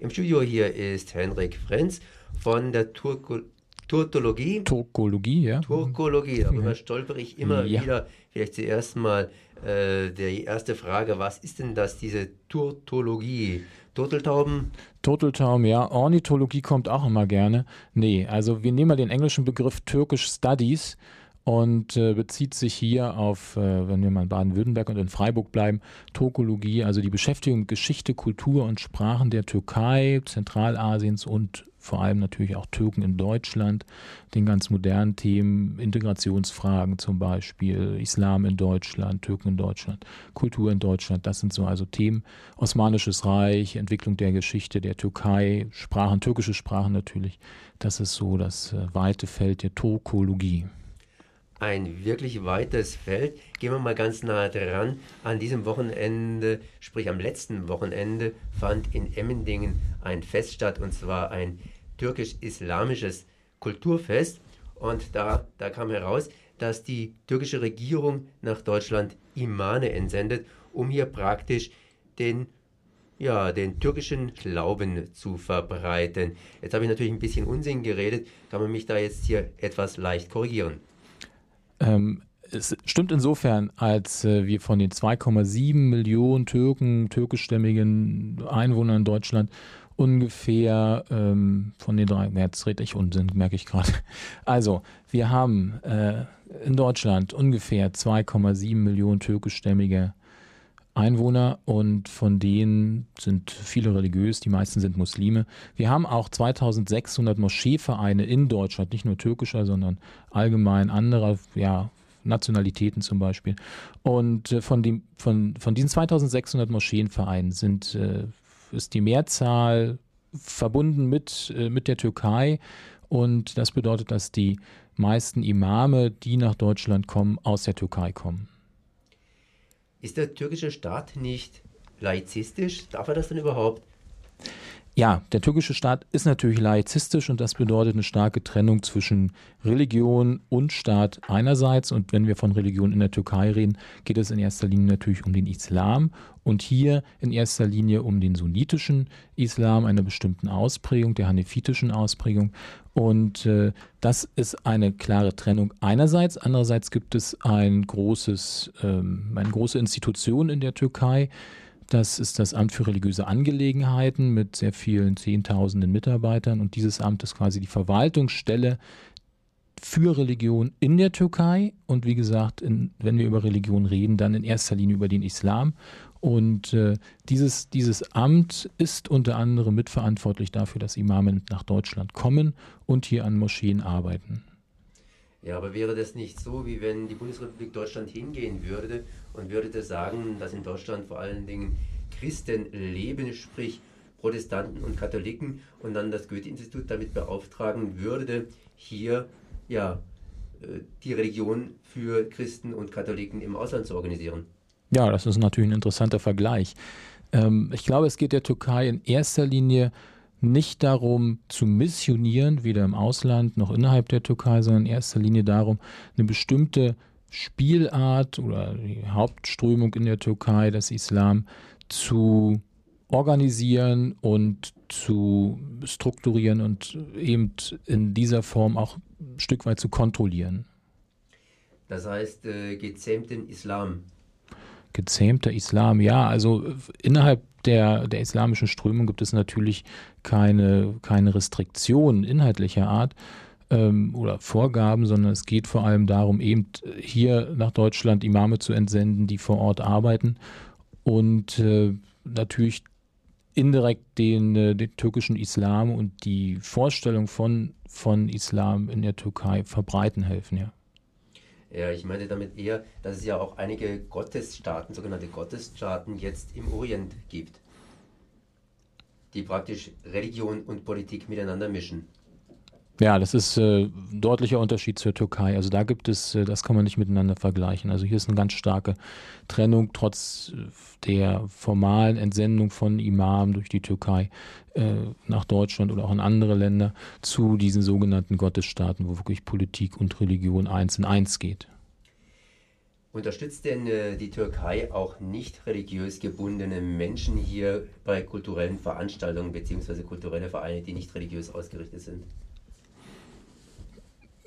Im Studio hier ist Henrik Frenz von der Turko Turkologie. Turkologie, ja. Turkologie, darüber stolper ich immer ja. wieder. Vielleicht zuerst mal äh, die erste Frage, was ist denn das, diese Turtologie? Turteltauben? Turteltauben, ja. Ornithologie kommt auch immer gerne. Nee, also wir nehmen mal den englischen Begriff Turkish Studies und äh, bezieht sich hier auf, äh, wenn wir mal in Baden-Württemberg und in Freiburg bleiben, Turkologie, also die Beschäftigung mit Geschichte, Kultur und Sprachen der Türkei, Zentralasiens und vor allem natürlich auch Türken in Deutschland, den ganz modernen Themen, Integrationsfragen zum Beispiel, Islam in Deutschland, Türken in Deutschland, Kultur in Deutschland, das sind so also Themen. Osmanisches Reich, Entwicklung der Geschichte der Türkei, Sprachen, türkische Sprachen natürlich, das ist so das äh, weite Feld der Turkologie ein wirklich weites Feld. Gehen wir mal ganz nah dran. An diesem Wochenende, sprich am letzten Wochenende, fand in Emmendingen ein Fest statt, und zwar ein türkisch-islamisches Kulturfest. Und da, da kam heraus, dass die türkische Regierung nach Deutschland Imane entsendet, um hier praktisch den ja, den türkischen Glauben zu verbreiten. Jetzt habe ich natürlich ein bisschen Unsinn geredet. Kann man mich da jetzt hier etwas leicht korrigieren? Ähm, es stimmt insofern, als äh, wir von den 2,7 Millionen Türken, türkischstämmigen Einwohnern in Deutschland ungefähr ähm, von den drei, jetzt rede ich Unsinn, merke ich gerade. Also, wir haben äh, in Deutschland ungefähr 2,7 Millionen türkischstämmige Einwohner und von denen sind viele religiös, die meisten sind Muslime. Wir haben auch 2600 Moscheevereine in Deutschland, nicht nur türkischer, sondern allgemein anderer, ja, Nationalitäten zum Beispiel. Und äh, von, dem, von, von diesen 2600 Moscheenvereinen sind, äh, ist die Mehrzahl verbunden mit, äh, mit der Türkei. Und das bedeutet, dass die meisten Imame, die nach Deutschland kommen, aus der Türkei kommen. Ist der türkische Staat nicht laizistisch? Darf er das denn überhaupt? Ja, der türkische Staat ist natürlich laizistisch und das bedeutet eine starke Trennung zwischen Religion und Staat einerseits. Und wenn wir von Religion in der Türkei reden, geht es in erster Linie natürlich um den Islam und hier in erster Linie um den sunnitischen Islam, einer bestimmten Ausprägung, der hanefitischen Ausprägung. Und äh, das ist eine klare Trennung einerseits. Andererseits gibt es ein großes, ähm, eine große Institution in der Türkei, das ist das Amt für religiöse Angelegenheiten mit sehr vielen Zehntausenden Mitarbeitern. Und dieses Amt ist quasi die Verwaltungsstelle für Religion in der Türkei. Und wie gesagt, in, wenn wir über Religion reden, dann in erster Linie über den Islam. Und äh, dieses, dieses Amt ist unter anderem mitverantwortlich dafür, dass Imame nach Deutschland kommen und hier an Moscheen arbeiten. Ja, aber wäre das nicht so, wie wenn die Bundesrepublik Deutschland hingehen würde und würde sagen, dass in Deutschland vor allen Dingen Christen leben, sprich Protestanten und Katholiken und dann das Goethe-Institut damit beauftragen würde, hier ja äh, die Religion für Christen und Katholiken im Ausland zu organisieren. Ja, das ist natürlich ein interessanter Vergleich. Ähm, ich glaube, es geht der Türkei in erster Linie nicht darum zu missionieren, weder im Ausland noch innerhalb der Türkei, sondern in erster Linie darum, eine bestimmte Spielart oder die Hauptströmung in der Türkei, das Islam, zu organisieren und zu strukturieren und eben in dieser Form auch ein Stück weit zu kontrollieren. Das heißt, äh, gezähmten Islam. Gezähmter Islam, ja, also innerhalb der, der islamischen Strömung gibt es natürlich keine, keine Restriktionen inhaltlicher Art ähm, oder Vorgaben, sondern es geht vor allem darum, eben hier nach Deutschland Imame zu entsenden, die vor Ort arbeiten und äh, natürlich indirekt den, äh, den türkischen Islam und die Vorstellung von, von Islam in der Türkei verbreiten helfen, ja. Ja, ich meine damit eher, dass es ja auch einige Gottesstaaten, sogenannte Gottesstaaten, jetzt im Orient gibt, die praktisch Religion und Politik miteinander mischen. Ja, das ist äh, ein deutlicher Unterschied zur Türkei. Also da gibt es, äh, das kann man nicht miteinander vergleichen. Also hier ist eine ganz starke Trennung trotz äh, der formalen Entsendung von Imamen durch die Türkei äh, nach Deutschland oder auch in andere Länder zu diesen sogenannten Gottesstaaten, wo wirklich Politik und Religion eins in eins geht. Unterstützt denn äh, die Türkei auch nicht religiös gebundene Menschen hier bei kulturellen Veranstaltungen bzw. kulturelle Vereine, die nicht religiös ausgerichtet sind?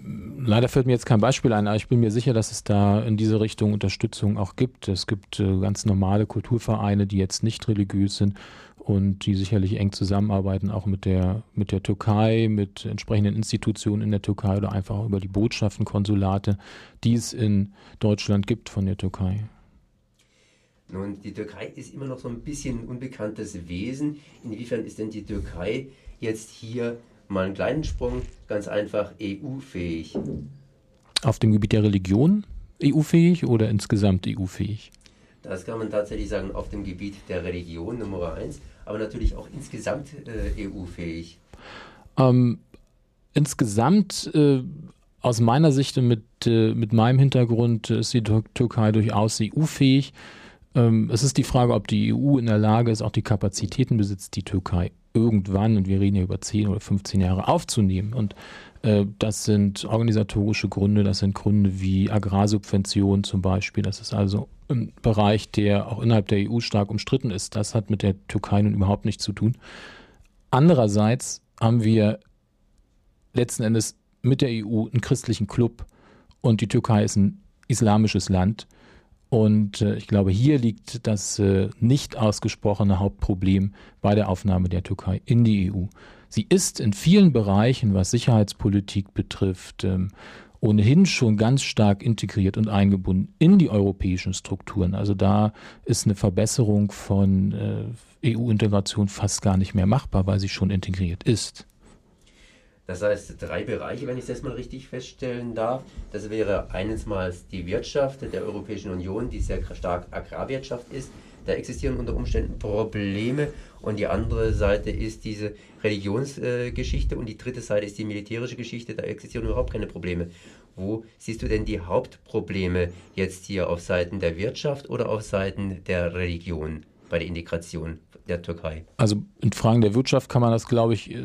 Leider fällt mir jetzt kein Beispiel ein, aber ich bin mir sicher, dass es da in diese Richtung Unterstützung auch gibt. Es gibt äh, ganz normale Kulturvereine, die jetzt nicht religiös sind und die sicherlich eng zusammenarbeiten, auch mit der, mit der Türkei, mit entsprechenden Institutionen in der Türkei oder einfach auch über die Botschaften, Konsulate, die es in Deutschland gibt von der Türkei. Nun, die Türkei ist immer noch so ein bisschen unbekanntes Wesen. Inwiefern ist denn die Türkei jetzt hier mal einen kleinen Sprung, ganz einfach EU-fähig. Auf dem Gebiet der Religion EU-fähig oder insgesamt EU-fähig? Das kann man tatsächlich sagen, auf dem Gebiet der Religion Nummer eins, aber natürlich auch insgesamt äh, EU-fähig. Ähm, insgesamt, äh, aus meiner Sicht und mit, äh, mit meinem Hintergrund, ist die Türkei durchaus EU-fähig. Ähm, es ist die Frage, ob die EU in der Lage ist, auch die Kapazitäten besitzt, die Türkei irgendwann, und wir reden hier über 10 oder 15 Jahre, aufzunehmen. Und äh, das sind organisatorische Gründe, das sind Gründe wie Agrarsubventionen zum Beispiel. Das ist also ein Bereich, der auch innerhalb der EU stark umstritten ist. Das hat mit der Türkei nun überhaupt nichts zu tun. Andererseits haben wir letzten Endes mit der EU einen christlichen Club und die Türkei ist ein islamisches Land. Und äh, ich glaube, hier liegt das äh, nicht ausgesprochene Hauptproblem bei der Aufnahme der Türkei in die EU. Sie ist in vielen Bereichen, was Sicherheitspolitik betrifft, ähm, ohnehin schon ganz stark integriert und eingebunden in die europäischen Strukturen. Also da ist eine Verbesserung von äh, EU-Integration fast gar nicht mehr machbar, weil sie schon integriert ist. Das heißt, drei Bereiche, wenn ich das mal richtig feststellen darf. Das wäre eines mal die Wirtschaft der Europäischen Union, die sehr stark Agrarwirtschaft ist. Da existieren unter Umständen Probleme. Und die andere Seite ist diese Religionsgeschichte. und die dritte Seite ist die militärische Geschichte. Da existieren überhaupt keine Probleme. Wo siehst du denn die Hauptprobleme jetzt hier auf Seiten der Wirtschaft oder auf Seiten der Religion bei der Integration der Türkei? Also in Fragen der Wirtschaft kann man das, glaube ich, äh,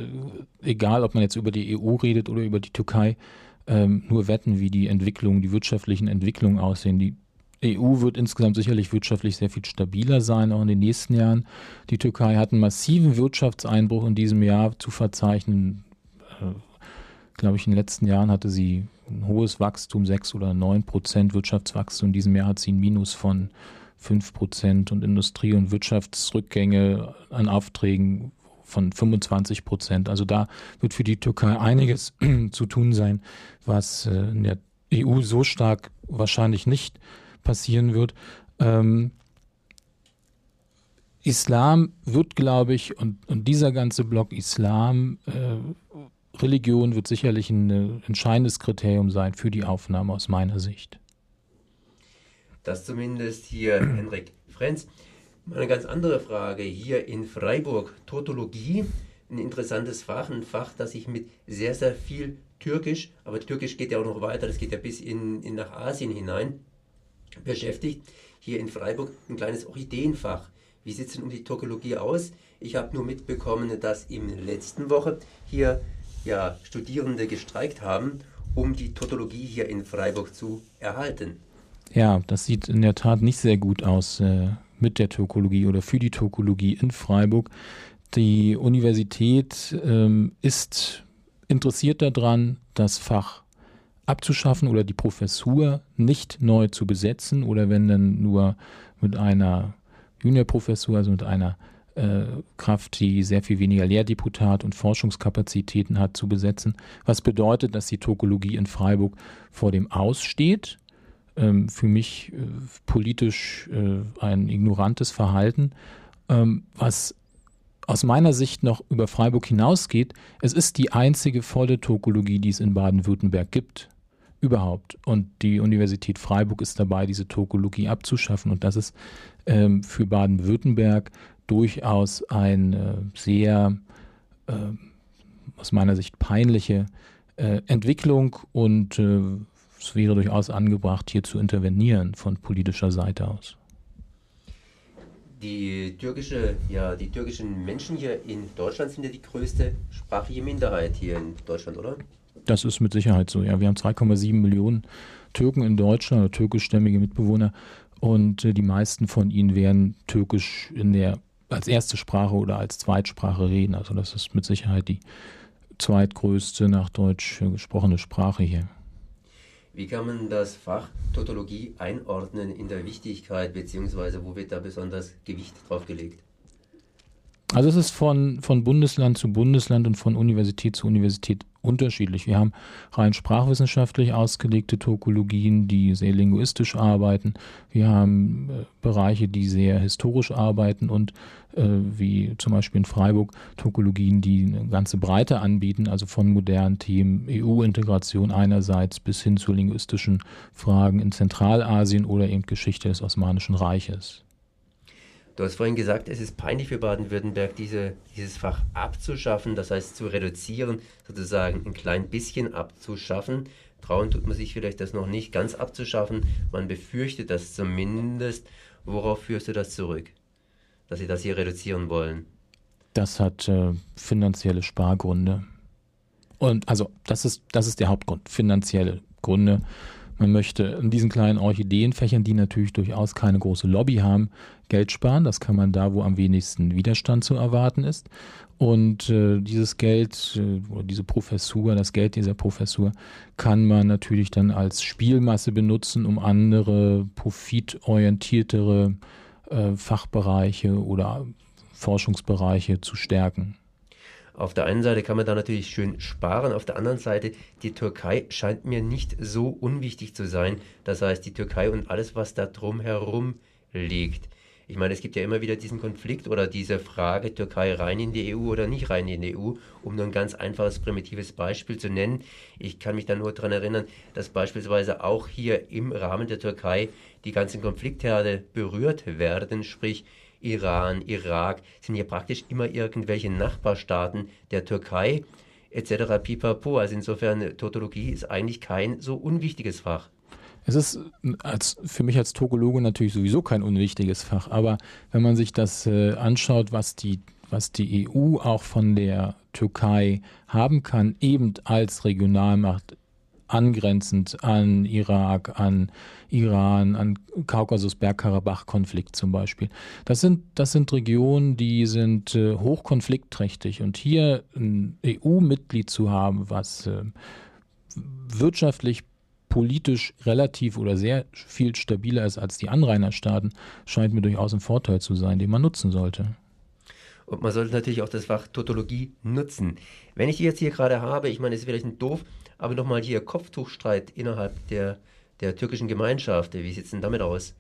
egal ob man jetzt über die EU redet oder über die Türkei, ähm, nur wetten, wie die Entwicklungen, die wirtschaftlichen Entwicklungen aussehen. Die EU wird insgesamt sicherlich wirtschaftlich sehr viel stabiler sein, auch in den nächsten Jahren. Die Türkei hat einen massiven Wirtschaftseinbruch in diesem Jahr zu verzeichnen. Äh, glaube ich, in den letzten Jahren hatte sie ein hohes Wachstum, 6 oder 9 Prozent Wirtschaftswachstum. In diesem Jahr hat sie ein Minus von 5 Prozent und Industrie- und Wirtschaftsrückgänge an Aufträgen von 25 Prozent. Also da wird für die Türkei einiges zu tun sein, was äh, in der EU so stark wahrscheinlich nicht passieren wird. Ähm, Islam wird, glaube ich, und, und, dieser ganze Block Islam, äh, Religion wird sicherlich ein äh, entscheidendes Kriterium sein für die Aufnahme aus meiner Sicht. Das zumindest hier Henrik Frenz. Eine ganz andere Frage hier in Freiburg. Totologie, ein interessantes Fach, ein Fach, das sich mit sehr, sehr viel Türkisch, aber Türkisch geht ja auch noch weiter, das geht ja bis in, in nach Asien hinein, beschäftigt. Hier in Freiburg ein kleines Orchideenfach. Wie sieht es denn um die Tokologie aus? Ich habe nur mitbekommen, dass in letzten Woche hier ja, Studierende gestreikt haben, um die Totologie hier in Freiburg zu erhalten. Ja, das sieht in der Tat nicht sehr gut aus äh, mit der Tokologie oder für die Tokologie in Freiburg. Die Universität ähm, ist interessiert daran, das Fach abzuschaffen oder die Professur nicht neu zu besetzen oder wenn dann nur mit einer Juniorprofessur, also mit einer äh, Kraft, die sehr viel weniger Lehrdeputat und Forschungskapazitäten hat, zu besetzen. Was bedeutet, dass die Tokologie in Freiburg vor dem Aussteht ähm, für mich äh, politisch äh, ein ignorantes Verhalten, ähm, was aus meiner Sicht noch über Freiburg hinausgeht. Es ist die einzige volle Tokologie, die es in Baden-Württemberg gibt. Überhaupt. Und die Universität Freiburg ist dabei, diese Tokologie abzuschaffen. Und das ist ähm, für Baden-Württemberg durchaus eine sehr, äh, aus meiner Sicht, peinliche äh, Entwicklung und äh, es wäre durchaus angebracht, hier zu intervenieren von politischer Seite aus. Die, türkische, ja, die türkischen Menschen hier in Deutschland sind ja die größte sprachliche Minderheit hier in Deutschland, oder? Das ist mit Sicherheit so. Ja, wir haben 2,7 Millionen Türken in Deutschland türkischstämmige Mitbewohner und äh, die meisten von ihnen werden Türkisch in der als erste Sprache oder als Zweitsprache reden. Also das ist mit Sicherheit die zweitgrößte nach Deutsch gesprochene Sprache hier. Wie kann man das Fach Tautologie einordnen in der Wichtigkeit, beziehungsweise wo wird da besonders Gewicht drauf gelegt? Also es ist von, von Bundesland zu Bundesland und von Universität zu Universität unterschiedlich. Wir haben rein sprachwissenschaftlich ausgelegte Tokologien, die sehr linguistisch arbeiten. Wir haben äh, Bereiche, die sehr historisch arbeiten und äh, wie zum Beispiel in Freiburg Tokologien, die eine ganze Breite anbieten, also von modernen Themen EU-Integration einerseits bis hin zu linguistischen Fragen in Zentralasien oder eben Geschichte des Osmanischen Reiches. Du hast vorhin gesagt, es ist peinlich für Baden-Württemberg, diese, dieses Fach abzuschaffen, das heißt zu reduzieren, sozusagen ein klein bisschen abzuschaffen. Trauen tut man sich vielleicht das noch nicht ganz abzuschaffen. Man befürchtet das zumindest. Worauf führst du das zurück, dass sie das hier reduzieren wollen? Das hat äh, finanzielle Spargründe. Und also das ist, das ist der Hauptgrund, finanzielle Gründe. Man möchte in diesen kleinen Orchideenfächern, die natürlich durchaus keine große Lobby haben, Geld sparen. Das kann man da, wo am wenigsten Widerstand zu erwarten ist. Und äh, dieses Geld äh, diese Professur, das Geld dieser Professur kann man natürlich dann als Spielmasse benutzen, um andere profitorientiertere äh, Fachbereiche oder Forschungsbereiche zu stärken. Auf der einen Seite kann man da natürlich schön sparen, auf der anderen Seite, die Türkei scheint mir nicht so unwichtig zu sein. Das heißt, die Türkei und alles, was da drumherum liegt. Ich meine, es gibt ja immer wieder diesen Konflikt oder diese Frage, Türkei rein in die EU oder nicht rein in die EU, um nur ein ganz einfaches, primitives Beispiel zu nennen. Ich kann mich da nur daran erinnern, dass beispielsweise auch hier im Rahmen der Türkei die ganzen Konfliktherde berührt werden, sprich Iran, Irak, sind ja praktisch immer irgendwelche Nachbarstaaten der Türkei etc. pipapo. Also insofern, Tautologie ist eigentlich kein so unwichtiges Fach. Es ist als, für mich als Togologe natürlich sowieso kein unwichtiges Fach, aber wenn man sich das äh, anschaut, was die, was die EU auch von der Türkei haben kann, eben als Regionalmacht angrenzend an Irak, an Iran, an Kaukasus-Bergkarabach-Konflikt zum Beispiel. Das sind, das sind Regionen, die sind äh, hochkonfliktträchtig. Und hier ein EU-Mitglied zu haben, was äh, wirtschaftlich, politisch relativ oder sehr viel stabiler ist als die Anrainerstaaten, scheint mir durchaus ein Vorteil zu sein, den man nutzen sollte. Und man sollte natürlich auch das Fach Tautologie nutzen. Wenn ich die jetzt hier gerade habe, ich meine, es ist vielleicht ein doof, aber nochmal hier Kopftuchstreit innerhalb der, der türkischen Gemeinschaft. Wie sieht es denn damit aus?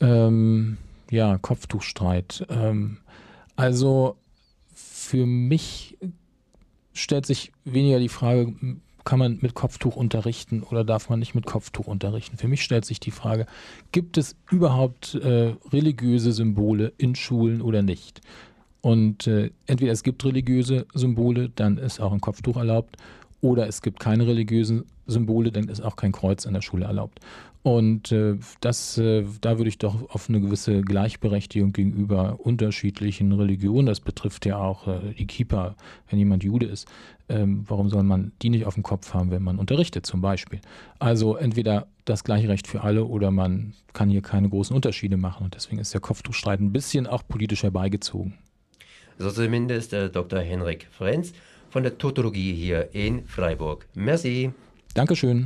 Ähm, ja, Kopftuchstreit. Ähm, also für mich stellt sich weniger die Frage, kann man mit Kopftuch unterrichten oder darf man nicht mit Kopftuch unterrichten? Für mich stellt sich die Frage, gibt es überhaupt äh, religiöse Symbole in Schulen oder nicht? Und äh, entweder es gibt religiöse Symbole, dann ist auch ein Kopftuch erlaubt, oder es gibt keine religiösen Symbole, dann ist auch kein Kreuz in der Schule erlaubt. Und äh, das, äh, da würde ich doch auf eine gewisse Gleichberechtigung gegenüber unterschiedlichen Religionen, das betrifft ja auch äh, die Keeper, wenn jemand Jude ist, ähm, warum soll man die nicht auf dem Kopf haben, wenn man unterrichtet zum Beispiel? Also entweder das gleiche Recht für alle oder man kann hier keine großen Unterschiede machen. Und deswegen ist der Kopftuchstreit ein bisschen auch politisch herbeigezogen. So zumindest äh, Dr. Henrik Frenz von der Totologie hier in Freiburg. Merci. Dankeschön.